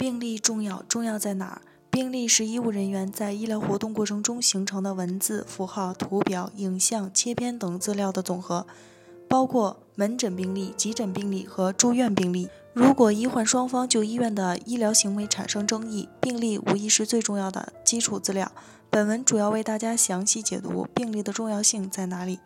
病例重要，重要在哪儿？病例是医务人员在医疗活动过程中形成的文字、符号、图表、影像、切片等资料的总和，包括门诊病例、急诊病例和住院病历。如果医患双方就医院的医疗行为产生争议，病例无疑是最重要的基础资料。本文主要为大家详细解读病例的重要性在哪里。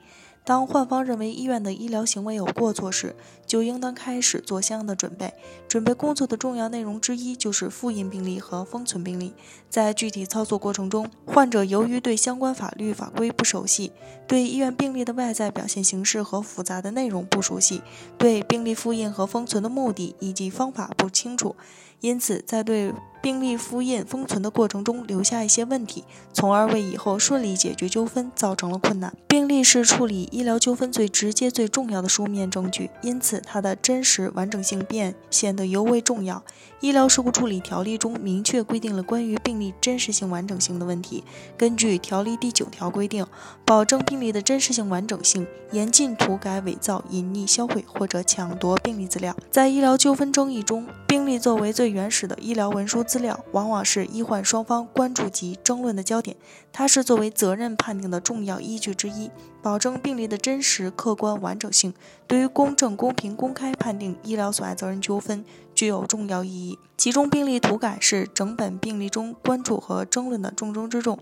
当患方认为医院的医疗行为有过错时，就应当开始做相应的准备。准备工作的重要内容之一就是复印病历和封存病历。在具体操作过程中，患者由于对相关法律法规不熟悉，对医院病历的外在表现形式和复杂的内容不熟悉，对病历复印和封存的目的以及方法不清楚，因此在对病历复印封存的过程中留下一些问题，从而为以后顺利解决纠纷造成了困难。病历是处理医疗纠纷最直接、最重要的书面证据，因此它的真实完整性便显得尤为重要。医疗事故处理条例中明确规定了关于病历真实性、完整性的问题。根据条例第九条规定，保证病历的真实性、完整性，严禁涂改、伪造、隐匿、销毁或者抢夺病历资料。在医疗纠纷争议中，病历作为最原始的医疗文书资料，往往是医患双方关注及争论的焦点。它是作为责任判定的重要依据之一，保证病例的真实、客观、完整性，对于公正、公平、公开判定医疗损害责任纠纷具有重要意义。其中，病例涂改是整本病例中关注和争论的重中之重，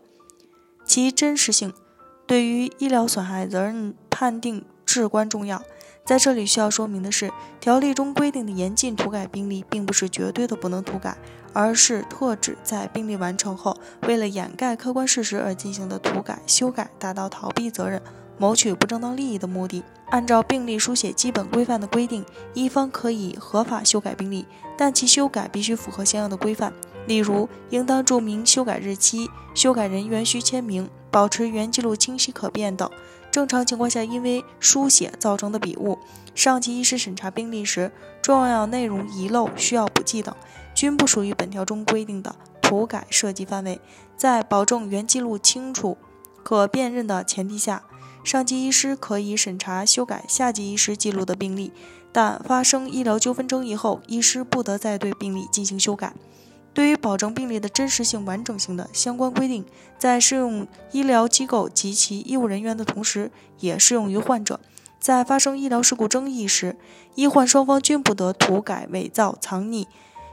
其真实性对于医疗损害责任判定至关重要。在这里需要说明的是，条例中规定的严禁涂改病例，并不是绝对的不能涂改，而是特指在病例完成后，为了掩盖客观事实而进行的涂改、修改，达到逃避责任、谋取不正当利益的目的。按照病历书写基本规范的规定，一方可以合法修改病历，但其修改必须符合相应的规范，例如应当注明修改日期、修改人员需签名、保持原记录清晰可辨等。正常情况下，因为书写造成的笔误，上级医师审查病历时，重要内容遗漏需要补记等，均不属于本条中规定的涂改涉及范围。在保证原记录清楚、可辨认的前提下，上级医师可以审查修改下级医师记录的病历，但发生医疗纠纷争议后，医师不得再对病历进行修改。对于保证病历的真实性、完整性的相关规定，在适用医疗机构及其医务人员的同时，也适用于患者。在发生医疗事故争议时，医患双方均不得涂改、伪造、藏匿、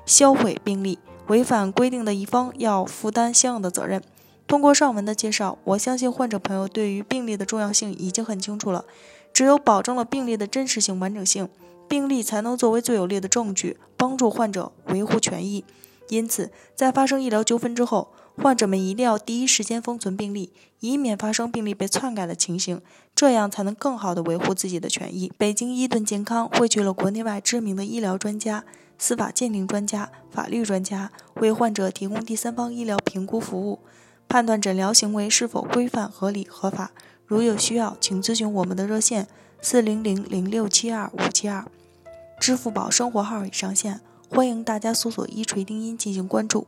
销毁病历，违反规定的一方要负担相应的责任。通过上文的介绍，我相信患者朋友对于病历的重要性已经很清楚了。只有保证了病历的真实性、完整性，病历才能作为最有力的证据，帮助患者维护权益。因此，在发生医疗纠纷之后，患者们一定要第一时间封存病历，以免发生病历被篡改的情形，这样才能更好地维护自己的权益。北京伊顿健康汇聚了国内外知名的医疗专家、司法鉴定专家、法律专家，为患者提供第三方医疗评估服务，判断诊疗行为是否规范、合理、合法。如有需要，请咨询我们的热线：四零零零六七二五七二，支付宝生活号已上线。欢迎大家搜索“一锤定音”进行关注。